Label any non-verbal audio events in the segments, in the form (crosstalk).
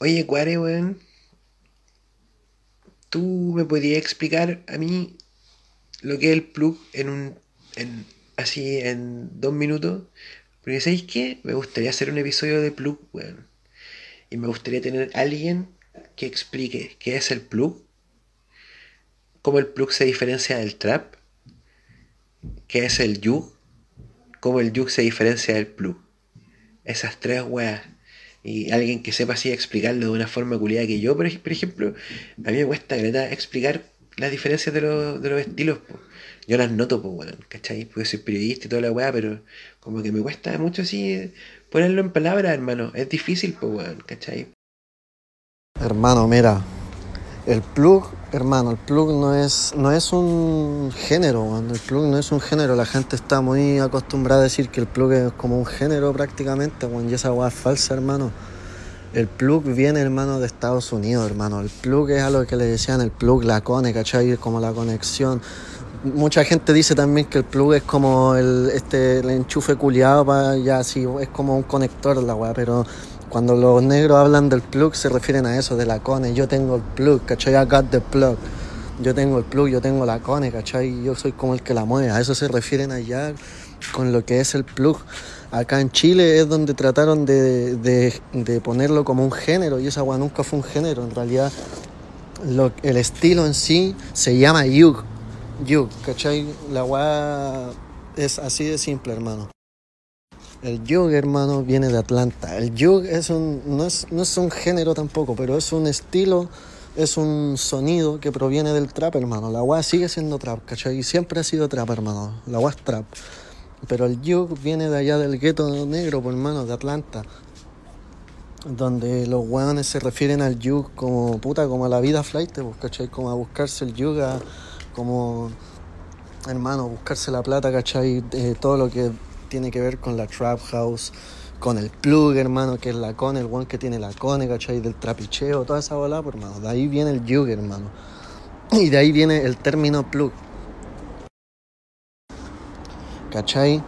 Oye, Cuare, weón, ¿tú me podrías explicar a mí lo que es el plug en un, en, así en dos minutos? Porque ¿sabéis qué? Me gustaría hacer un episodio de plug, weón. Y me gustaría tener alguien que explique qué es el plug, cómo el plug se diferencia del trap, qué es el yug, cómo el yug se diferencia del plug. Esas tres weas y alguien que sepa así explicarlo de una forma culiada que yo, por, ejemplo, a mí me cuesta explicar las diferencias de, los, de los estilos. Yo las noto, pues, bueno, ¿cachai? Puedo ser periodista y toda la weá, pero como que me cuesta mucho así ponerlo en palabras, hermano. Es difícil, pues, bueno, ¿cachai? Hermano, mira, el plug, hermano, el plug no es, no es un género, el plug no es un género. La gente está muy acostumbrada a decir que el plug es como un género prácticamente, y esa hueá es falsa, hermano. El plug viene, hermano, de Estados Unidos, hermano. El plug es algo que le decían el plug, la cone, ¿cachai? Como la conexión. Mucha gente dice también que el plug es como el, este, el enchufe culiado, para ya así, es como un conector la weá, pero cuando los negros hablan del plug se refieren a eso, de la cone. Yo tengo el plug, ¿cachai? I got the plug. Yo tengo el plug, yo tengo la cone, ¿cachai? Yo soy como el que la mueve. A eso se refieren allá con lo que es el plug. Acá en Chile es donde trataron de, de, ponerlo como un género y esa agua nunca fue un género. En realidad el estilo en sí se llama yug. Yug, ¿cachai? La agua es así de simple, hermano. El yug, hermano, viene de Atlanta. El yug es un, no, es, no es un género tampoco, pero es un estilo, es un sonido que proviene del trap, hermano. La agua sigue siendo trap, ¿cachai? Siempre ha sido trap, hermano. La agua es trap. Pero el yug viene de allá del gueto negro, por pues, hermano, de Atlanta. Donde los hueones se refieren al yug como puta, como a la vida flight, pues, ¿cachai? Como a buscarse el yug, como hermano, buscarse la plata, ¿cachai? Eh, todo lo que tiene que ver con la trap house, con el plug, hermano, que es la cone, el one que tiene la cone, ¿cachai? Del trapicheo, toda esa bola, hermano. De ahí viene el yug, hermano. Y de ahí viene el término plug. ¿Cachai?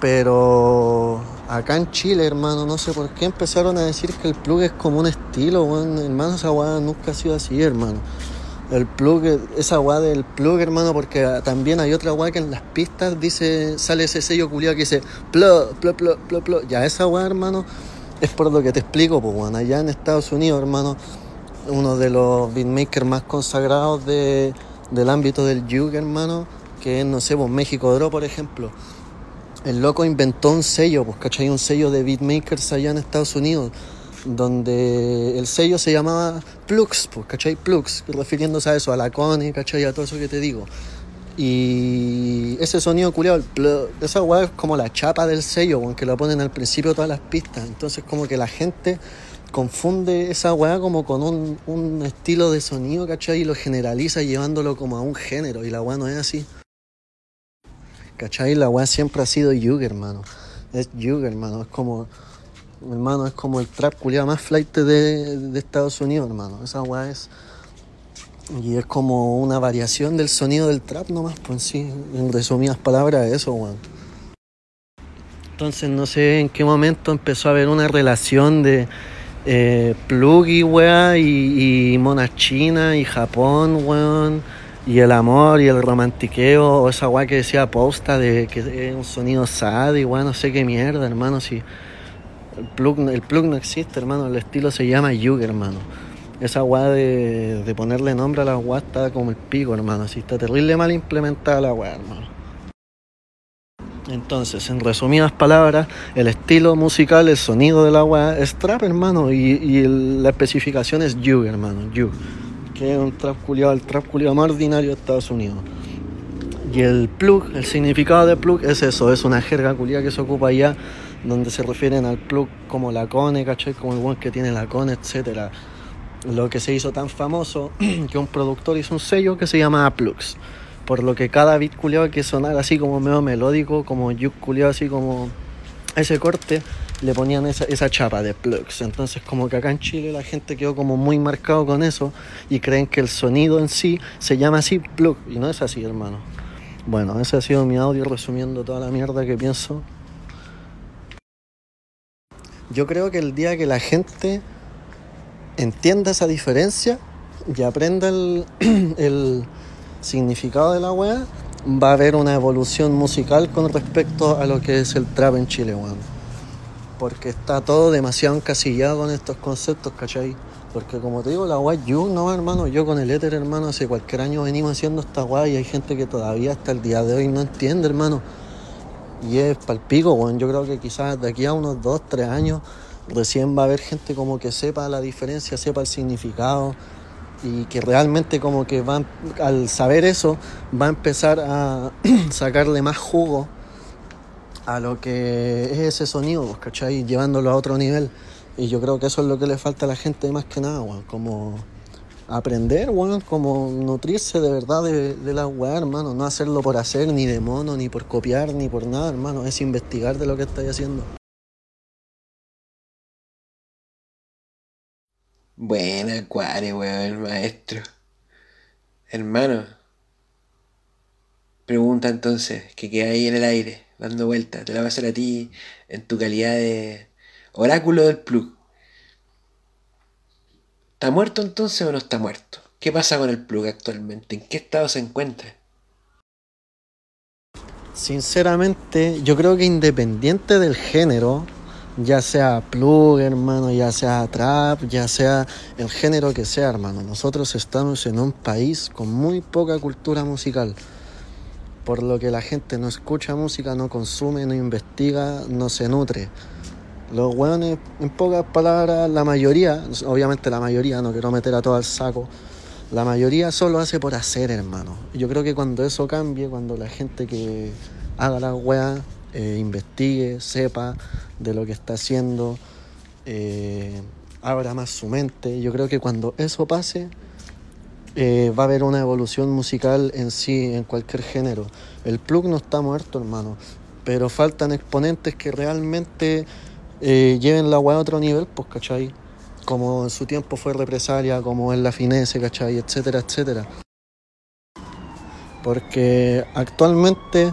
Pero acá en Chile, hermano, no sé por qué empezaron a decir que el plug es como un estilo, bueno, hermano, esa guada nunca ha sido así, hermano. El plug, esa agua del plug, hermano, porque también hay otra agua que en las pistas dice, sale ese sello culiado que dice plug, plug, plug, plug, plug. Ya esa agua, hermano, es por lo que te explico, pues bueno, allá en Estados Unidos, hermano, uno de los beatmakers más consagrados de, del ámbito del juke, hermano, que es, no sé, pues México Dro, por ejemplo. El loco inventó un sello, pues, ¿cachai? Un sello de beatmakers allá en Estados Unidos donde el sello se llamaba Plux, pues, ¿cachai? Plux, refiriéndose a eso, a la Cone, ¿cachai? A todo eso que te digo. Y ese sonido culiado, esa weá es como la chapa del sello, aunque lo ponen al principio todas las pistas. Entonces, como que la gente confunde esa weá como con un, un estilo de sonido, ¿cachai? Y lo generaliza llevándolo como a un género. Y la weá no es así. ¿cachai? La weá siempre ha sido Yuger, hermano. Es Yuger, hermano. Es como hermano, es como el trap culiado más flight de, Estados Unidos, hermano. Esa weá es. Y es como una variación del sonido del trap nomás, pues sí, en resumidas palabras, eso, weón. Entonces no sé en qué momento empezó a haber una relación de eh, plug y weá, y, y mona china, y Japón, weón, y el amor y el romantiqueo, o esa weá que decía posta de que es un sonido sad y no sé qué mierda, hermano, si. El plug, el plug no existe, hermano. El estilo se llama Yuga, hermano. Esa weá de, ponerle nombre a la weá está como el pico, hermano. Así está terrible mal implementada la weá, hermano. Entonces, en resumidas palabras, el estilo musical, el sonido de la weá es trap, hermano. Y, la especificación es Yuga, hermano. Yuga. Que es un trap culiado, el trap culiado más ordinario de Estados Unidos. Y el plug, el significado de plug es eso, es una jerga culiada que se ocupa allá donde se refieren al plug como la cone, ¿cachai? Como el one que tiene la cone, etc. Lo que se hizo tan famoso (clears throat) que un productor hizo un sello que se llama Plugs. Por lo que cada beat culiado que sonara así como medio melódico, como yuk culiado así como ese corte, le ponían esa, esa chapa de plugs. Entonces como que acá en Chile la gente quedó como muy marcado con eso y creen que el sonido en sí se llama así plug. Y no es así, hermano. Bueno, ese ha sido mi audio resumiendo toda la mierda que pienso yo creo que el día que la gente entienda esa diferencia y aprenda (clears throat) el, significado de la weá, va a haber una evolución musical con respecto a lo que es el trap en Chile, weón. Porque está todo demasiado encasillado con estos conceptos, ¿cachai? Porque como te digo, la weá yo no, hermano, yo con el éter, hermano, hace cualquier año venimos haciendo esta weá y hay gente que todavía hasta el día de hoy no entiende, hermano. Y es palpico, weón. Yo creo que quizás de aquí a unos 2, 3 años recién va a haber gente como que sepa la diferencia, sepa el significado y que realmente como que va, al saber eso, va a empezar a (clears throat) sacarle más jugo a lo que es ese sonido, pues, ¿cachai? Llevándolo a otro nivel. Y yo creo que eso es lo que le falta a la gente más que nada. Como aprender, weón, como nutrirse de verdad de, de la weá, hermano. No hacerlo por hacer, ni de mono, ni por copiar, ni por nada, hermano. Es investigar de lo que estáis haciendo. Buena, cuare, weón, maestro. Hermano. Pregunta entonces, que queda ahí en el aire, dando vueltas. Te la voy a hacer a ti en tu calidad de oráculo del plug. ¿Está muerto entonces o no está muerto? ¿Qué pasa con el plug actualmente? ¿En qué estado se encuentra? Sinceramente, yo creo que independiente del género, ya sea plug, hermano, ya sea trap, ya sea el género que sea, hermano, nosotros estamos en un país con muy poca cultura musical. Por lo que la gente no escucha música, no consume, no investiga, no se nutre. Los hueones, en pocas palabras, la mayoría, obviamente la mayoría, no quiero meter a todo al saco, la mayoría solo hace por hacer, hermano. Yo creo que cuando eso cambie, cuando la gente que haga la weá eh, investigue, sepa de lo que está haciendo, eh, abra más su mente, yo creo que cuando eso pase, eh, va a haber una evolución musical en sí, en cualquier género. El plug no está muerto, hermano, pero faltan exponentes que realmente eh, lleven la weá a otro nivel, pues, ¿cachai? Como en su tiempo fue represalia, como en la finese, ¿cachai? Etcétera, etcétera. Porque actualmente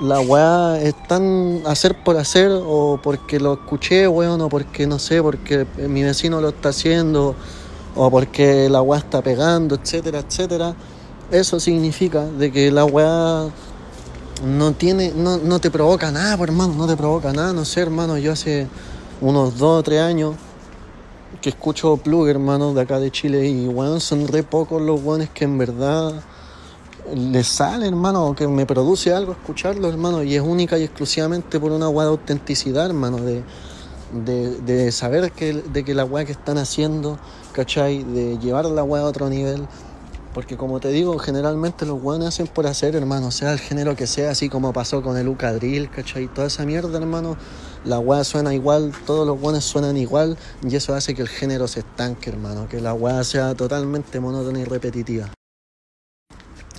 la weá es tan hacer por hacer o porque lo escuché, weón, o porque no sé, porque mi vecino lo está haciendo o porque la weá está pegando, etcétera, etcétera. Eso significa de que la weá no tiene, no, no te provoca nada, pues, hermano, no te provoca nada, no sé, hermano, yo hace unos dos o tres años que escucho plug, hermano, de acá de Chile y weón, son re pocos los weones que en verdad les sale, hermano, que me produce algo escucharlo, hermano, y es única y exclusivamente por una weá de autenticidad, hermano, de, de, de saber que, de que la weá que están haciendo, ¿cachai? De llevar la weá a otro nivel. Porque como te digo, generalmente los weones hacen por hacer, hermano, sea el género que sea, así como pasó con el Uca Drill, ¿cachai? Toda esa mierda, hermano, la weá suena igual, todos los weones suenan igual, y eso hace que el género se estanque, hermano, que la weá sea totalmente monótona y repetitiva.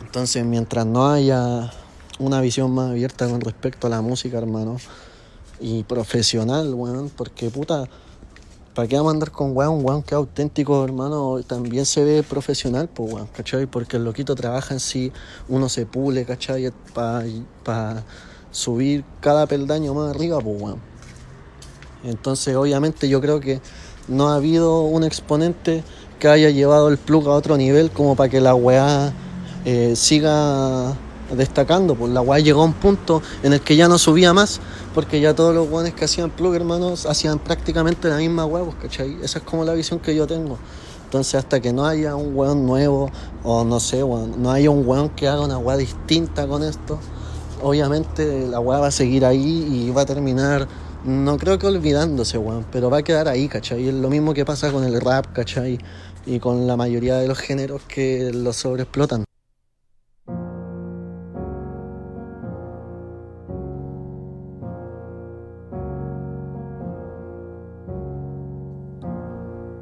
Entonces, mientras no haya una visión más abierta con respecto a la música, hermano, y profesional, weón, porque puta, ¿para qué vamos a andar con weón? Weón que auténtico, hermano, también se ve profesional, pues weón, ¿cachai? Porque el loquito trabaja en sí, uno se pule, ¿cachai? Para subir cada peldaño más arriba, pues weón. Entonces, obviamente, yo creo que no ha habido un exponente que haya llevado el plug a otro nivel como para que la weá eh, siga destacando. Pues la weá llegó a un punto en el que ya no subía más, porque ya todos los weones que hacían plug, hermanos, hacían prácticamente la misma weá, pues, ¿cachai? Esa es como la visión que yo tengo. Entonces, hasta que no haya un weón nuevo, o no sé, weón, no haya un weón que haga una weá distinta con esto, obviamente la weá va a seguir ahí y va a terminar, no creo que olvidándose, weón, pero va a quedar ahí, ¿cachai? Es lo mismo que pasa con el rap, ¿cachai? Y con la mayoría de los géneros que lo sobreexplotan.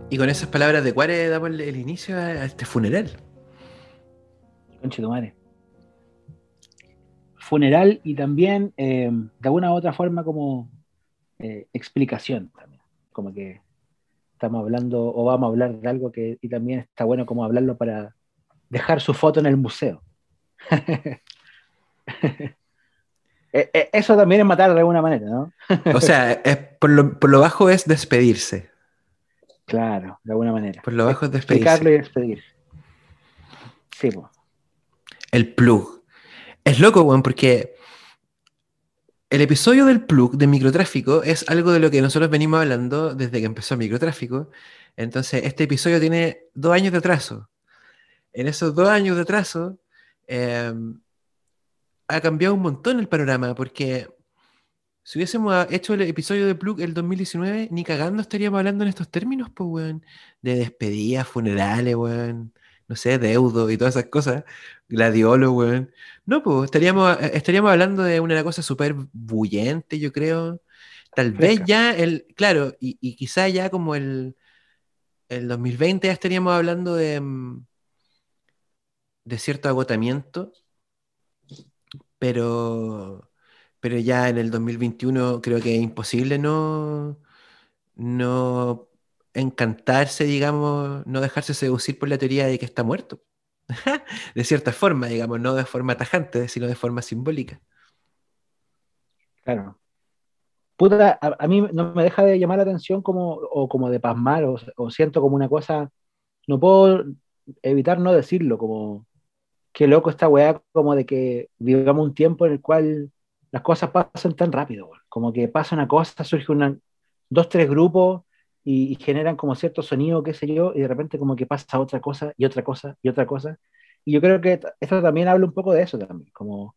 Y con esas palabras de Cuare damos el, el inicio a, a este funeral. Conche tu madre. Funeral y también, eh, de alguna u otra forma, como eh, explicación también. Como que estamos hablando o vamos a hablar de algo que y también está bueno como hablarlo para dejar su foto en el museo. (laughs) Eh, Eso también es matar de alguna manera, ¿no? O sea, es- por, lo, por lo bajo es despedirse. Claro, de alguna manera. Por lo bajo es Explicarlo y despedirse. despedir. Sí, pues. El plug. Es loco, weón, porque el episodio del plug de microtráfico es algo de lo que nosotros venimos hablando desde que empezó microtráfico. Entonces, este episodio tiene dos años de atraso. En esos dos años de atraso, eh, ha cambiado un montón el panorama, porque si hubiésemos hecho el episodio de Plug el 2019, ni cagando estaríamos hablando en estos términos, pues, weón. De despedidas, funerales, weón. No sé, deudo y todas esas cosas. Gladiolo, weón. No, pues, estaríamos, eh, estaríamos hablando de una cosa súper bullente, yo creo. Tal vez ya el, claro, y, y quizá ya como el, el 2020 ya estaríamos hablando de, mm, de cierto agotamiento, pero, pero ya en el 2021 creo que es imposible no, no encantarse, digamos, no dejarse seducir por la teoría de que está muerto. (laughs) De cierta forma, digamos, no de forma tajante, sino de forma simbólica. Claro. Puta, a, a mí no me deja de llamar la atención como, o como de pasmar, o, o siento como una cosa, no puedo evitar no decirlo, como qué loco esta weá, como de que vivamos un tiempo en el cual las cosas pasan tan rápido, como que pasa una cosa, surge una, dos, tres grupos y, generan como cierto sonido, qué sé yo, y de repente como que pasa otra cosa y otra cosa y otra cosa. Y yo creo que esto también habla un poco de eso también, como...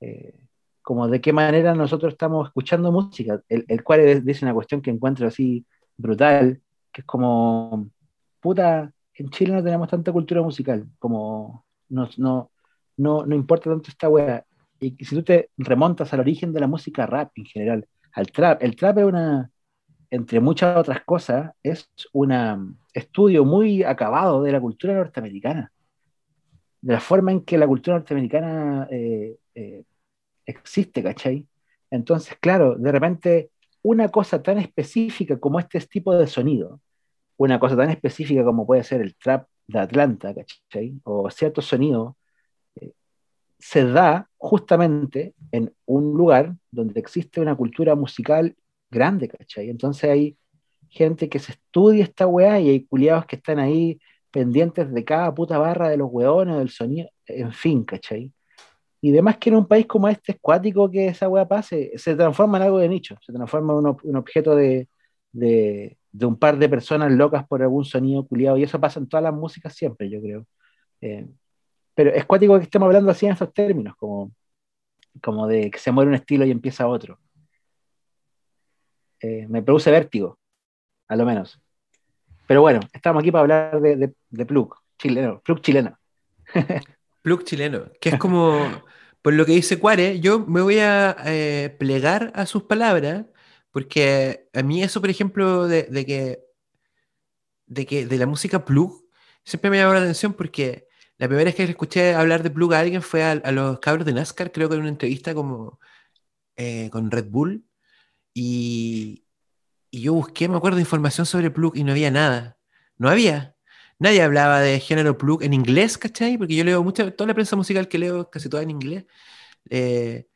eh, como de qué manera nosotros estamos escuchando música, el, el cual es- dice una cuestión que encuentro así brutal, que es como, puta, en Chile no tenemos tanta cultura musical, como no, no, no, no importa tanto esta wea. Y si tú te remontas al origen de la música rap en general, al trap, el trap es una, entre muchas otras cosas, es un estudio muy acabado de la cultura norteamericana, de la forma en que la cultura norteamericana eh, eh, existe, ¿cachai? Entonces, claro, de repente una cosa tan específica como este tipo de sonido, una cosa tan específica como puede ser el trap de Atlanta, ¿cachai? O cierto sonido, se da justamente en un lugar donde existe una cultura musical grande, ¿cachai? Entonces hay gente que se estudia esta weá y hay culiados que están ahí pendientes de cada puta barra de los weones, del sonido, en fin, ¿cachai? Y demás que en un país como este es que esa weá pase, se transforma en algo de nicho, se transforma en un, ob- un objeto de, de, de un par de personas locas por algún sonido culiado, y eso pasa en todas las músicas siempre, yo creo. Eh, pero es cuático que estemos hablando así en estos términos, como, como de que se muere un estilo y empieza otro. Eh, me produce vértigo, a lo menos. Pero bueno, estamos aquí para hablar de, de, plug chileno, plug chileno. (laughs) Plug chileno, que es como, por lo que dice Cuare, yo me voy a eh, plegar a sus palabras, porque a mí eso, por ejemplo, de, que, de que de la música plug, siempre me llamó la atención porque la primera vez que escuché hablar de plug a alguien fue a, a los cabros de NASCAR, creo que en una entrevista como eh, con Red Bull, y, y yo busqué, me acuerdo, información sobre plug y no había nada, no había. Nadie hablaba de género plug en inglés, ¿cachai? Porque yo leo mucha, toda la prensa musical que leo, casi toda en inglés. Eh,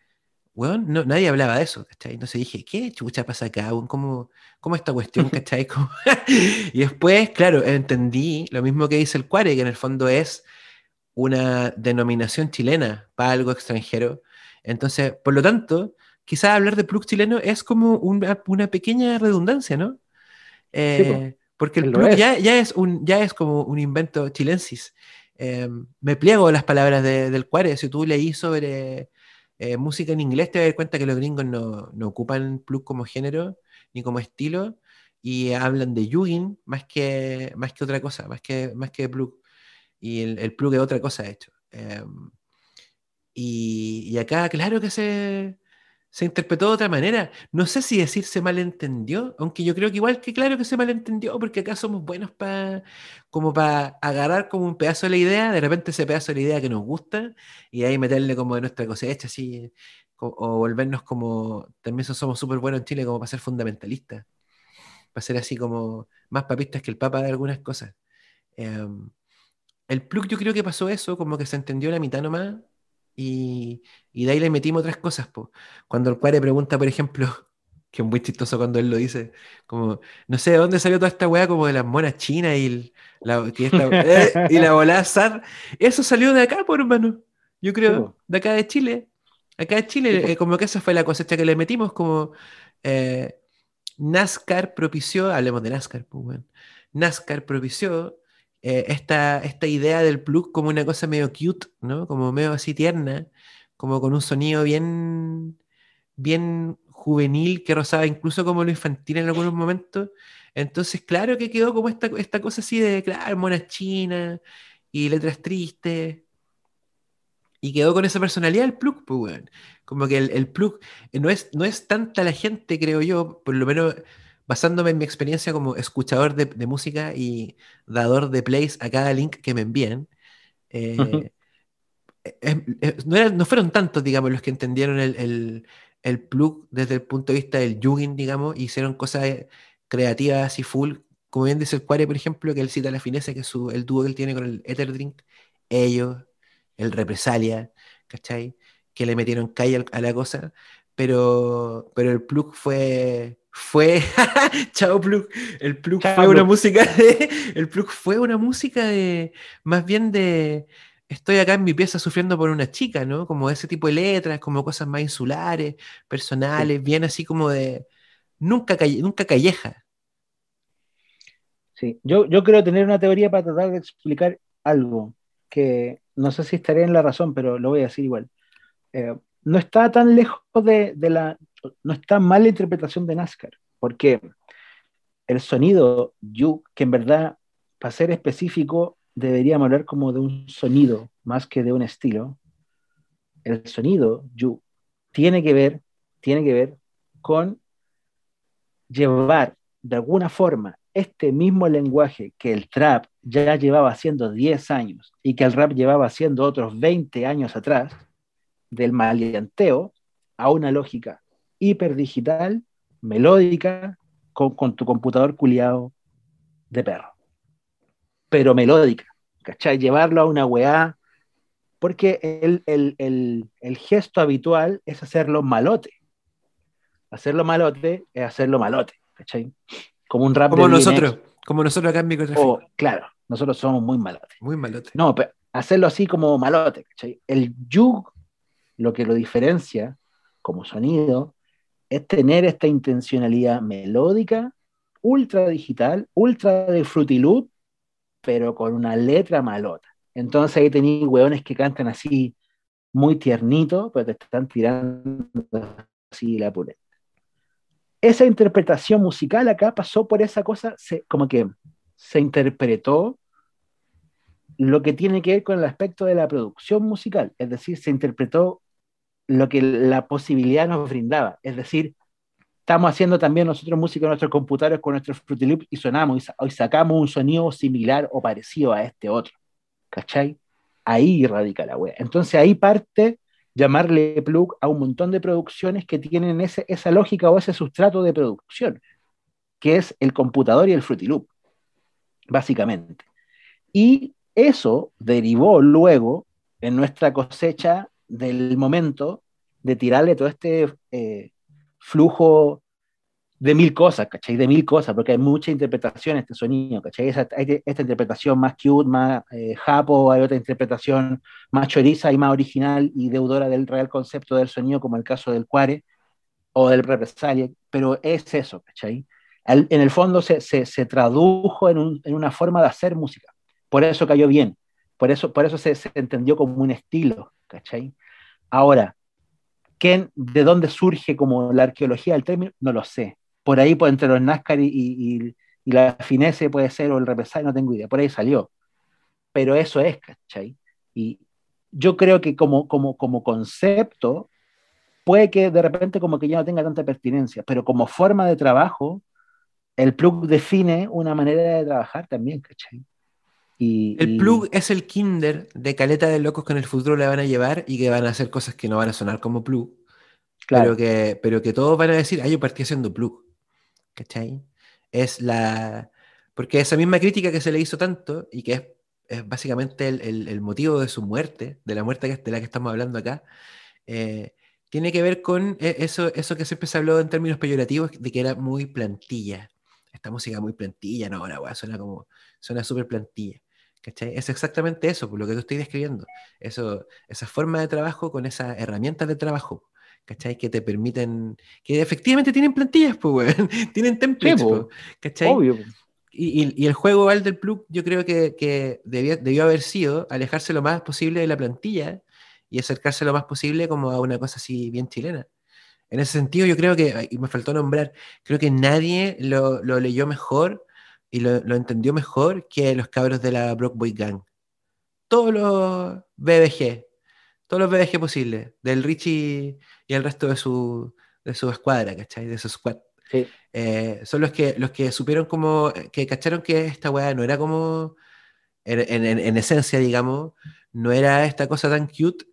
weón, no, nadie hablaba de eso, ¿cachai? Entonces dije, ¿qué chucha pasa acá? ¿Cómo, cómo esta cuestión, (laughs) ¿cachai? (laughs) Y después, claro, entendí lo mismo que dice el Cuare, que en el fondo es una denominación chilena para algo extranjero. Entonces, por lo tanto, quizás hablar de plug chileno es como una, una pequeña redundancia, ¿no? Eh, porque el plug ya, ya, es un, ya es como un invento chilensis. Eh, me pliego a las palabras de- del Cuare. Si tú leí sobre eh, música en inglés, te vas a dar cuenta que los gringos no, no ocupan plug como género ni como estilo y hablan de Yugin más que, más que otra cosa, más que, más que plug. Y el, el plug otra cosa, hecho. Eh, y, y acá, claro que se, se interpretó de otra manera. No sé si decir se malentendió, aunque yo creo que igual que claro que se malentendió, porque acá somos buenos para como para agarrar como un pedazo de la idea, de repente ese pedazo de la idea que nos gusta, y ahí meterle como de nuestra cosecha, así, co- o volvernos como, también so- somos súper buenos en Chile como para ser fundamentalistas, para ser así como más papistas que el Papa de algunas cosas. Em, el plug yo creo que pasó eso, como que se entendió la mitad nomás, y, y de ahí le metimos otras cosas, po. Cuando el cuare pregunta, por ejemplo, (laughs) que es muy chistoso cuando él lo dice, como, no sé de dónde salió toda esta weá como de las monas chinas y la, que esta- (laughs) eh, y la volada SAR. Eso salió de acá, por hermano. Yo creo, de acá de Chile. Acá de Chile, eh, como que esa fue la cosecha que le metimos, como eh, NASCAR propició, hablemos de NASCAR, pues bueno. NASCAR propició eh, esta, esta idea del plug como una cosa medio cute, ¿no? Como medio así tierna, como con un sonido bien, bien juvenil que rozaba incluso como lo infantil en algunos momentos. Entonces, claro que quedó como esta, esta cosa así de, claro, monas chinas y letras tristes. Y quedó con esa personalidad el plug, pues. Como que el, el plug no es, no es tanta la gente, creo yo, por lo menos basándome en mi experiencia como escuchador de, de música y dador de plays a cada link que me envían. eh, es- es- no, no fueron tantos, digamos, los que entendieron el, el- el plug desde el punto de vista del Jugend, digamos, y hicieron cosas eh, creativas y full. Como bien dice el Cuare, por ejemplo, que él cita la fineza, que es su- el dúo que él tiene con el Ether Drink, ellos, el Represalia, ¿cachai? Que le metieron calle al- a la cosa, pero, pero el plug fue. Fue. (laughs) Chao, plug. El plug Chao, fue una música de. El plug fue una música de. Más bien de estoy acá en mi pieza sufriendo por una chica, ¿no? Como ese tipo de letras, como cosas más insulares, personales, bien así como de nunca, calle- nunca calleja. Sí, yo, yo creo tener una teoría para tratar de explicar algo que no sé si estaré en la razón, pero lo voy a decir igual. Eh, no está tan lejos de, de la. No está mal la interpretación de NASCAR, porque el sonido You, que en verdad, para ser específico, deberíamos hablar como de un sonido más que de un estilo. El sonido You tiene que ver, tiene que ver con llevar de alguna forma este mismo lenguaje que el trap ya llevaba haciendo 10 años y que el rap llevaba haciendo otros 20 años atrás, del maleanteo a una lógica hiperdigital, melódica, con, con tu computador culiado de perro. Pero melódica, ¿cachai? Llevarlo a una weá, porque el, el, el, el gesto habitual es hacerlo malote. Hacerlo malote es hacerlo malote, ¿cachai? Como un rap Como nosotros, como nosotros acá en microtráfico. O, claro, nosotros somos muy malotes. Muy malote. No, pero hacerlo así como malote, ¿cachai? El yug, lo que lo diferencia como sonido, es tener esta intencionalidad melódica, ultra digital, ultra de Fruity Loop, pero con una letra malota. Entonces ahí tenéis hueones que cantan así muy tiernito, pero te están tirando así la pureza. Esa interpretación musical acá pasó por esa cosa, se, como que se interpretó lo que tiene que ver con el aspecto de la producción musical, es decir, se interpretó lo que la posibilidad nos brindaba, es decir, estamos haciendo también nosotros música en nuestros computadores con nuestros Fruity Loops y sonamos y, sa- y sacamos un sonido similar o parecido a este otro, ¿cachai? Ahí radica la wea. Entonces ahí parte llamarle plug a un montón de producciones que tienen ese, esa lógica o ese sustrato de producción, que es el computador y el Fruity Loop, básicamente. Y eso derivó luego en nuestra cosecha del momento de tirarle todo este eh, flujo de mil cosas, ¿cachai? De mil cosas, porque hay mucha interpretación en este sonido, ¿cachai? Esa- hay esta interpretación más cute, más eh, japo, hay otra interpretación más choriza y más original y deudora del real concepto del sonido, como el caso del cuare o del represalia, pero es eso, ¿cachai? En el fondo se, se, se tradujo en, un- en una forma de hacer música, por eso cayó bien, por eso, por eso se, se entendió como un estilo, Ahora, ¿quién, ¿de dónde surge como la arqueología del término? No lo sé. Por ahí, pues, entre los NASCAR y, y, y la finese puede ser, o el represalia, no tengo idea, por ahí salió. Pero eso es, ¿cachai? Y yo creo que como, como, como concepto, puede que de repente como que ya no tenga tanta pertinencia, pero como forma de trabajo, el plug define una manera de trabajar también, ¿cachai? Y, El y- plug es el kinder de caleta de locos que en el futuro le van a llevar y que van a hacer cosas que no van a sonar como plug, claro, pero, que, pero que todos van a decir, ah, yo partí haciendo plug. ¿Cachai? Es la. Porque esa misma crítica que se le hizo tanto y que es, es básicamente el, el- el motivo de su muerte, de la muerte que- de la que estamos hablando acá, eh, tiene que ver con eh, eso, eso que siempre se habló en términos peyorativos, de que era muy plantilla. Esta música muy plantilla, no, la weá suena como, suena súper plantilla. ¿Cachai? Es exactamente eso, por lo que tú estoy describiendo. Eso, esa forma de trabajo con esas herramientas de trabajo, ¿cachai? Que te permiten, que efectivamente tienen plantillas, pues, (laughs) tienen templates, ¿cachai? Obvio. Y, y, el juego al del plug, yo creo que, que debió haber sido alejarse lo más posible de la plantilla y acercarse lo más posible como a una cosa así bien chilena. En ese sentido, yo creo que, y me faltó nombrar, creo que nadie lo, lo leyó mejor y lo, lo, entendió mejor que los cabros de la Brockboy Gang. Todos los BBG, todos los BBG posibles, del Richie y el resto de su, de su escuadra, ¿cachai? De su squad. Eh, son los que, los que supieron como, que cacharon que esta weá no era como, en, en, en, esencia, digamos, no era esta cosa tan cute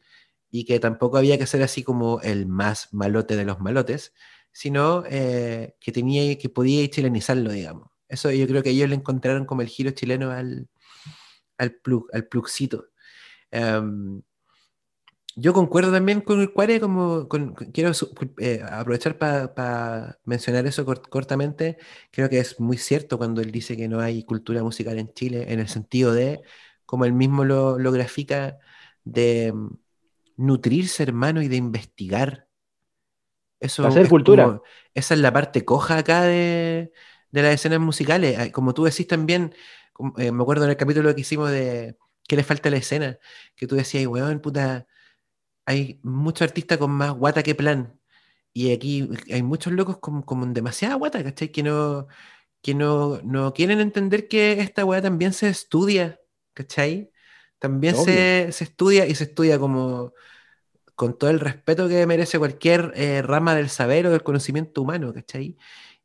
y que tampoco había que ser así como el más malote de los malotes, sino eh, que tenía que podía chilenizarlo, digamos. Eso yo creo que ellos le encontraron como el giro chileno al, al plug, al plugcito. Em, yo concuerdo también con el Cuare, como quiero eh, aprovechar para mencionar eso cortamente. Creo que es muy cierto cuando él dice que no hay cultura musical en Chile, en el sentido de, como él mismo lo, lo grafica, de nutrirse, hermano, y de investigar. Eso Hacer cultura. esa es la parte coja acá de, las escenas musicales. Como tú decís también, eh, me acuerdo en el capítulo que hicimos de ¿Qué le falta a la escena? Que tú decías, weón, puta, hay muchos artistas con más guata que plan. Y aquí hay muchos locos con, con demasiada guata, ¿cachai? Que no, que no, no quieren entender que esta weá también se estudia, ¿cachai? También se, estudia y se estudia como con todo el respeto que merece cualquier eh, rama del saber o del conocimiento humano, ¿cachai?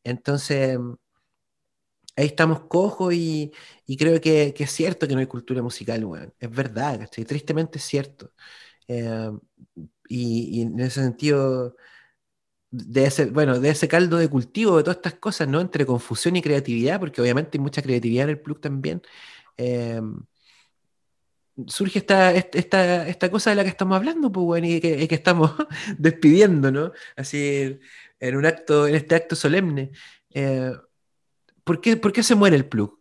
Entonces, ahí estamos cojos y, creo que, es cierto que no hay cultura musical, weón. Es verdad, ¿cachai? Tristemente es cierto. Eh, y, en ese sentido, de ese, bueno, de ese caldo de cultivo de todas estas cosas, ¿no? Entre confusión y creatividad, porque obviamente hay mucha creatividad en el plug también. Eh, surge esta, esta, esta, cosa de la que estamos hablando, pues, bueno, y que, estamos (laughs) despidiendo, ¿no? Así, en un acto, en este acto solemne. Eh, ¿por, qué, ¿Por qué se muere el plug?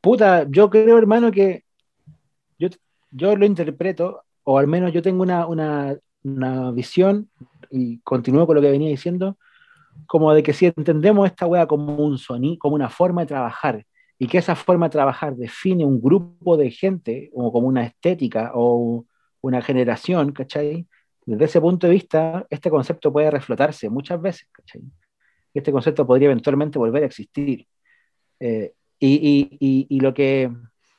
Puta, yo creo, hermano, que yo, yo lo interpreto, o al menos yo tengo una, una, una visión, y continúo con lo que venía diciendo, como de que si entendemos esta wea como un sonido, como una forma de trabajar, y que esa forma de trabajar define un grupo de gente o como una estética o una generación, ¿cachai? Desde ese punto de vista, este concepto puede reflotarse muchas veces, ¿cachai? Este concepto podría eventualmente volver a existir. Eh, y, y, y, lo que,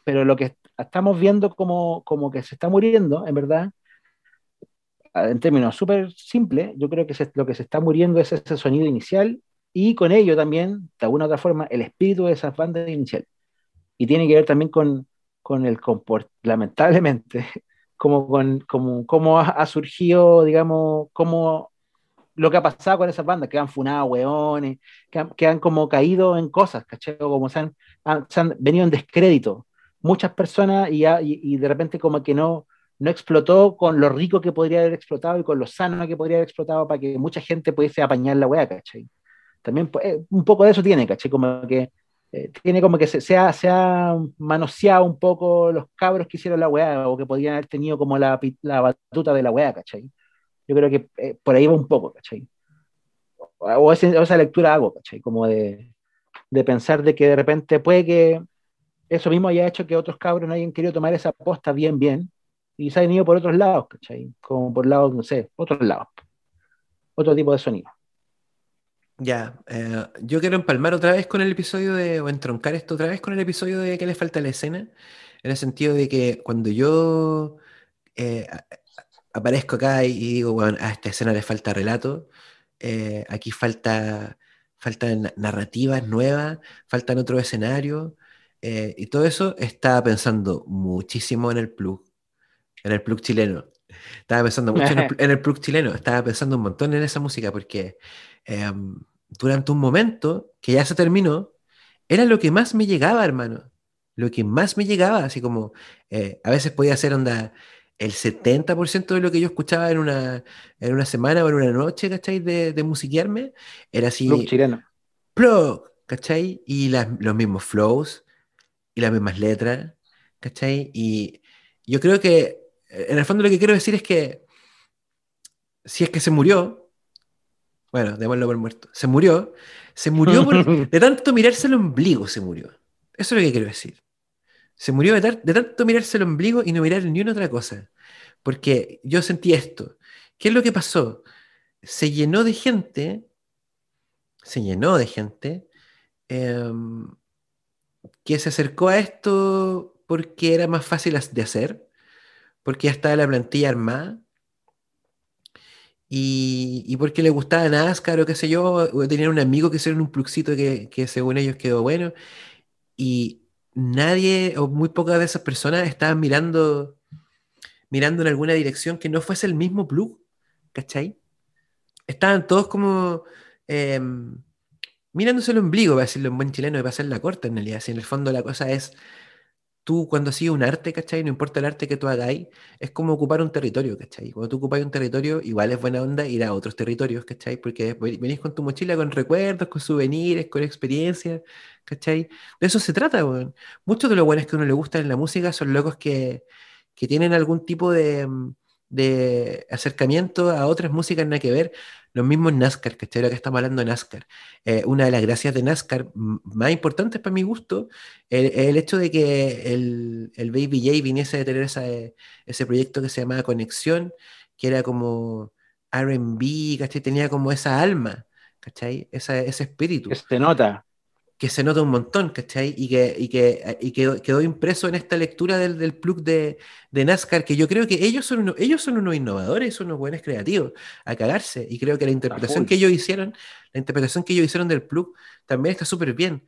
pero lo que estamos viendo como, como que se está muriendo, en verdad, en términos súper simples, yo creo que lo que se está muriendo es ese sonido inicial y con ello también, de alguna u otra forma, el espíritu de esas bandas iniciales. Y tiene que ver también con, con el comportamiento, lamentablemente, (laughs) como con como, cómo ha, surgido, digamos, como lo que ha pasado con esas bandas, que han funado hueones, que han, que han como caído en cosas, ¿cachai? como se han, se han, venido en descrédito muchas personas y, y, y, de repente como que no, no explotó con lo rico que podría haber explotado y con lo sano que podría haber explotado para que mucha gente pudiese apañar la hueá, ¿cachai? también pues, eh, un poco de eso tiene, ¿caché? Como que eh, tiene como que se, ha, se, ha, manoseado un poco los cabros que hicieron la weá o que podían haber tenido como la, la batuta de la weá, ¿cachai? Yo creo que eh, por ahí va un poco, ¿cachai? O, esa lectura hago, ¿cachai? Como de, de, pensar de que de repente puede que eso mismo haya hecho que otros cabros no hayan querido tomar esa posta bien, bien, y se han ido por otros lados, ¿cachai? Como por lados, no sé, otros lados. Otro tipo de sonido. Ya, eh, yo quiero empalmar otra vez con el episodio de, o entroncar esto otra vez con el episodio de que le falta la escena, en el sentido de que cuando yo eh, aparezco acá y, digo, bueno, a esta escena le falta relato, eh, aquí falta, faltan narrativas nuevas, faltan otros escenarios, y todo eso estaba pensando muchísimo en el plug, en el plug chileno. Estaba pensando mucho en el, (laughs) en el plug chileno, estaba pensando un montón en esa música porque Em, durante un momento que ya se terminó, era lo que más me llegaba, hermano. Lo que más me llegaba, así como eh, a veces podía ser onda el 70% de lo que yo escuchaba en una, en una semana o en una noche, ¿cachai? De, de musiquearme, era así. Club chileno. plug, ¿cachai? Y las- los mismos flows y las mismas letras, ¿cachai? Y yo creo que, en el fondo lo que quiero decir es que si es que se murió, bueno, démoslo por muerto, se murió, se murió por- (laughs) de tanto mirarse el ombligo, se murió. Eso es lo que quiero decir. Se murió de, tanto mirarse el ombligo y no mirar ni una otra cosa. Porque yo sentí esto. ¿Qué es lo que pasó? Se llenó de gente, se llenó de gente em, que se acercó a esto porque era más fácil de hacer, porque ya estaba la plantilla armada y, y porque le gustaba NASCAR o qué sé yo, o tenían un amigo que hicieron un pluxito que, que según ellos quedó bueno y nadie o muy pocas de esas personas estaban mirando, mirando en alguna dirección que no fuese el mismo plug, ¿cachai? Estaban todos como em, mirándose el ombligo, para decirlo en buen chileno, y para hacer la corta en realidad. Si en el fondo la cosa es, tú cuando sigues un arte, ¿cachai? No importa el arte que tú hagáis, es como ocupar un territorio, ¿cachai? Cuando tú ocupas un territorio, igual es buena onda ir a otros territorios, ¿cachai? Porque ven- venís con tu mochila con recuerdos, con souvenirs, con experiencias, ¿cachai? De eso se trata, weón. Muchos de los buenos que a uno le gustan en la música son locos que, que tienen algún tipo de, mm, de acercamiento a otras músicas nada que ver. Los mismos NASCAR, ¿cachai? Ahora que estamos hablando de NASCAR. Eh, una de las gracias de NASCAR más importantes para mi gusto el, el hecho de que el, el Baby J viniese a tener ese proyecto que se llamaba Conexión, que era como RB, ¿cachai? Tenía como esa alma, ¿cachai? Esa- ese espíritu se nota. Que se nota un montón, ¿cachai? Y que, y que y quedó, quedó impreso en esta lectura del, del plug de, de NASCAR, que yo creo que ellos son, uno- ellos son unos innovadores, son unos buenos creativos, a cagarse. Y creo que la interpretación que ellos hicieron, la interpretación que ellos hicieron del plug, también está súper bien.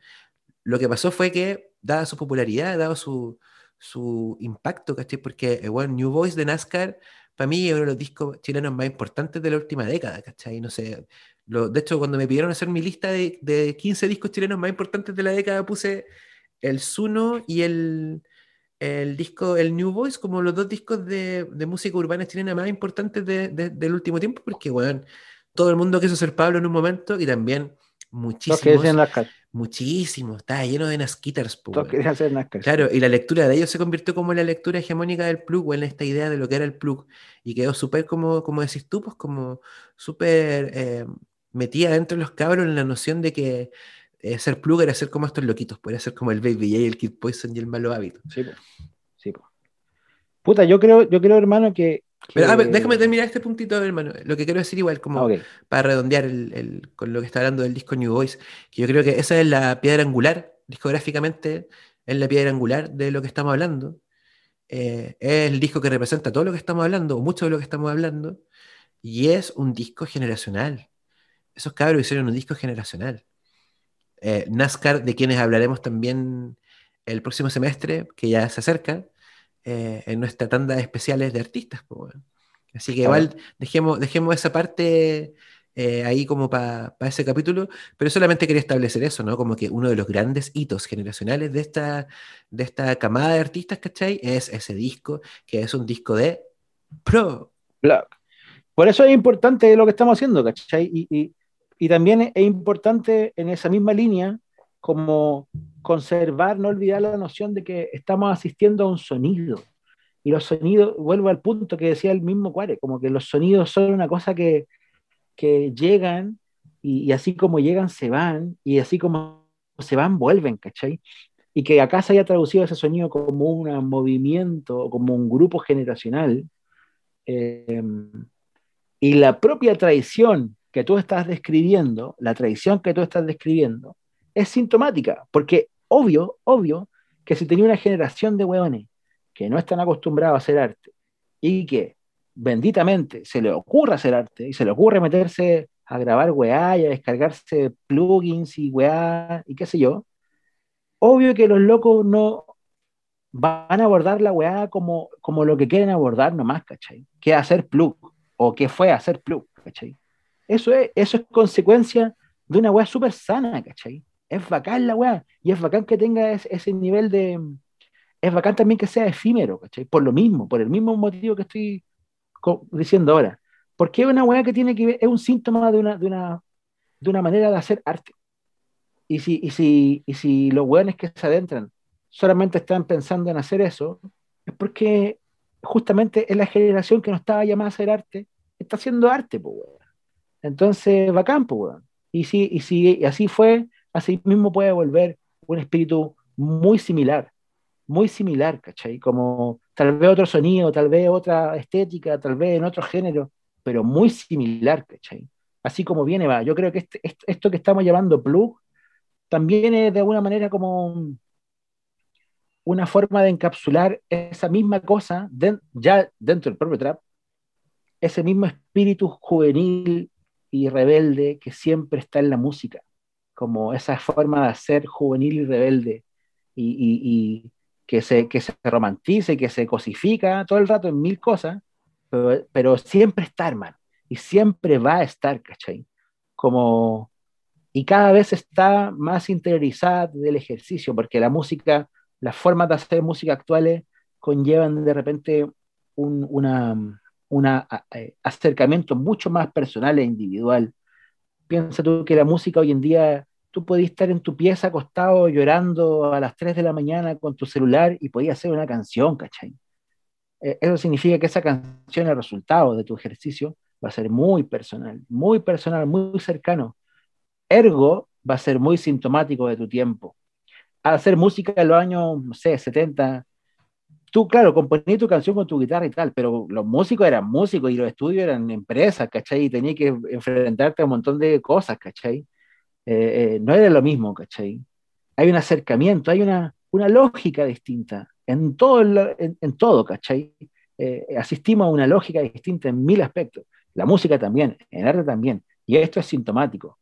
Lo que pasó fue que, dada su popularidad, dado su, su impacto, ¿cachai? Porque, eh, bueno, New Voice de NASCAR, para mí, es uno de los discos chilenos más importantes de la última década, ¿cachai? No sé, lo- de hecho, cuando me pidieron hacer mi lista de, de 15 discos chilenos más importantes de la década, puse el Zuno y el, el disco, el New Voice, como los dos discos de, de música urbana chilena más importantes de- de- del último tiempo, porque, bueno, todo el mundo quiso ser Pablo en un momento y también muchísimos, NASCAR. muchísimos, estaba lleno de Nasquitters. Claro, y la lectura de ellos se convirtió como en la lectura hegemónica del plug, o en esta idea de lo que era el plug, y quedó súper, como, como decís tú, pues como súper eh, metida dentro de los cabros en la noción de que eh, ser plug era ser como estos loquitos, podría ser como el Baby J, el Kid Poison y el Malo Hábito. Sí, po. Sí, po. Puta, yo creo, yo creo, hermano, que. Pero que- déjame terminar este puntito, hermano. Lo que quiero decir igual, como Ah, para redondear el- el- con lo que está hablando del disco New Voice, que yo creo que esa es la piedra angular, discográficamente, es la piedra angular de lo que estamos hablando. Eh, es el disco que representa todo lo que estamos hablando, o mucho de lo que estamos hablando, y es un disco generacional. Esos cabros hicieron un disco generacional. Eh, NASCAR, de quienes hablaremos también el próximo semestre, que ya se acerca, eh, en nuestra tanda de especiales de artistas. po, weón. Así que igual dejemos, dejemos esa parte eh, ahí como para ese capítulo, pero solamente quería establecer eso, ¿no? Como que uno de los grandes hitos generacionales de esta, de esta camada de artistas, ¿cachai? Es ese disco, que es un disco de pro. Plug. Por eso es importante lo que estamos haciendo, ¿cachai? Y, y- y también es importante en esa misma línea como conservar, no olvidar la noción de que estamos asistiendo a un sonido. Y los sonidos, vuelvo al punto que decía el mismo Cuare, como que los sonidos son una cosa que, que llegan y, así como llegan se van y así como se van vuelven, ¿cachai? Y que acá se haya traducido ese sonido como un movimiento, como un grupo generacional, eh, y la propia traición que tú estás describiendo, la traición que tú estás describiendo, es sintomática, porque obvio, obvio, que si tenía una generación de hueones que no están acostumbrados a hacer arte y que benditamente se le ocurre hacer arte y se le ocurre meterse a grabar weá y a descargarse plugins y weá y qué sé yo, obvio que los locos no van a abordar la weá como, como lo que quieren abordar nomás, ¿cachai? Que hacer plug o que fue hacer plug, ¿cachai? Eso es, eso es consecuencia de una weá súper sana, ¿cachai? Es bacán la weá y es bacán que tenga es- ese nivel de, es bacán también que sea efímero, ¿cachai? Por lo mismo, por el mismo motivo que estoy diciendo ahora. Porque es una weá que tiene que ver, es un síntoma de una, de una, de una manera de hacer arte. Y si, y si, y si los weones que se adentran solamente están pensando en hacer eso, es porque justamente es la generación que no estaba llamada a hacer arte, está haciendo arte, pues. Entonces, bacán, pues, weón. Y si, y así fue, así mismo puede volver un espíritu muy similar, muy similar, ¿cachai? Como tal vez otro sonido, tal vez otra estética, tal vez en otro género, pero muy similar, ¿cachai? Así como viene, va. Yo creo que este, esto que estamos llamando plug también es de alguna manera como una forma de encapsular esa misma cosa ya dentro del propio trap, ese mismo espíritu juvenil y rebelde que siempre está en la música, como esa forma de hacer juvenil y rebelde y, que, se, que se romantice, que se cosifica todo el rato en mil cosas, pero, pero siempre está, hermano, y siempre va a estar, ¿cachai? Como, y cada vez está más interiorizada del ejercicio, porque la música, las formas de hacer música actuales conllevan de repente un, una, un acercamiento mucho más personal e individual. Piensa tú que la música hoy en día, tú podías estar en tu pieza acostado llorando a las 3 de la mañana con tu celular y podías hacer una canción, ¿cachai? Eh, eso significa que esa canción, el resultado de tu ejercicio, va a ser muy personal, muy personal, muy cercano. Ergo, va a ser muy sintomático de tu tiempo. Hacer música en los años, no sé, 70, tú, claro, componías tu canción con tu guitarra y tal, pero los músicos eran músicos y los estudios eran empresas, ¿cachai? Y tenías que enfrentarte a un montón de cosas, ¿cachai? Eh, eh, no era lo mismo, ¿cachai? Hay un acercamiento, hay una, una lógica distinta en todo, en, todo ¿cachai? Eh, asistimos a una lógica distinta en mil aspectos. La música también, en arte también. Y esto es sintomático.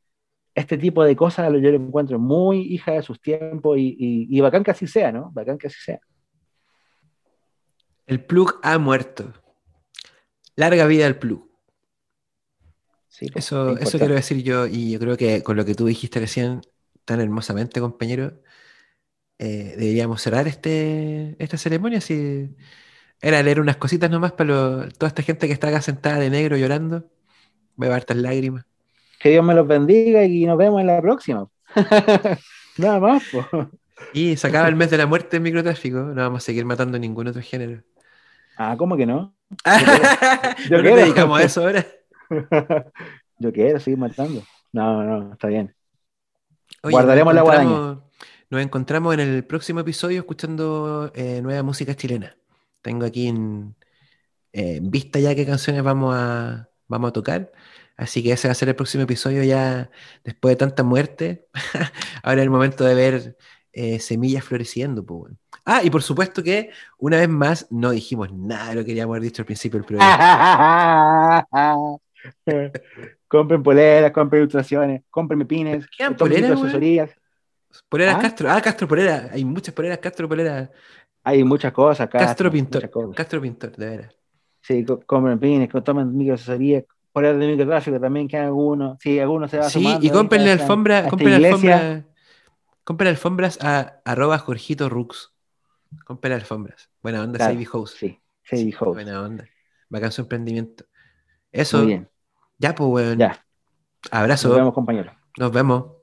Este tipo de cosas yo lo encuentro muy hija de sus tiempos y, y, y bacán que así sea, ¿no? Bacán que así sea. El plug ha muerto. Larga vida al plug. Pues, eso, eso quiero decir yo, y yo creo que con lo que tú dijiste recién tan hermosamente, compañero, eh, deberíamos cerrar este, esta ceremonia. Si era leer unas cositas nomás para toda esta gente que está acá sentada de negro llorando. A ver estas lágrimas. Que Dios me los bendiga y nos vemos en la próxima. (laughs) Nada más. Y se acaba el mes de la muerte en microtráfico. No vamos a seguir matando ningún otro género. Ah, ¿cómo que no? Yo ¿No quiero. (laughs) dedicamos a eso ahora? (laughs) Yo quiero seguir matando. No, no, está bien. Guardaremos la guadaña. Nos encontramos en el próximo episodio escuchando eh, nueva música chilena. Tengo aquí en, vista ya qué canciones vamos a, vamos a tocar. Así que ese va a ser el próximo episodio ya después de tanta muerte. (laughs) Ahora es el momento de ver eh, semillas floreciendo. Pues, Ah, y por supuesto que una vez más no dijimos nada de lo que queríamos haber dicho al principio del programa. (laughs) compren poleras, compren ilustraciones, compren pines, ¿Qué poleras, asesorías. Poleras ¿Ah? Castro, ah, Castro Polera, hay muchas poleras Castro Polera. Hay muchas cosas, Castro, Castro Pintor, Castro Pintor, de veras. Sí, compren pines, tomen microasesorías, poleras de microtráfico también, que hay algunos, sí, algunos se van Sí, y compren la alfombra, compren la alfombra, compren alfombras a arroba Jorgito Rux. Compra alfombras. Buena onda, claro, House. Sí, Savvy House. Buena onda. Bacán su emprendimiento. Eso. Muy bien. Ya, pues, weón. Ya. Abrazo. Nos vemos, compañeros. Nos vemos.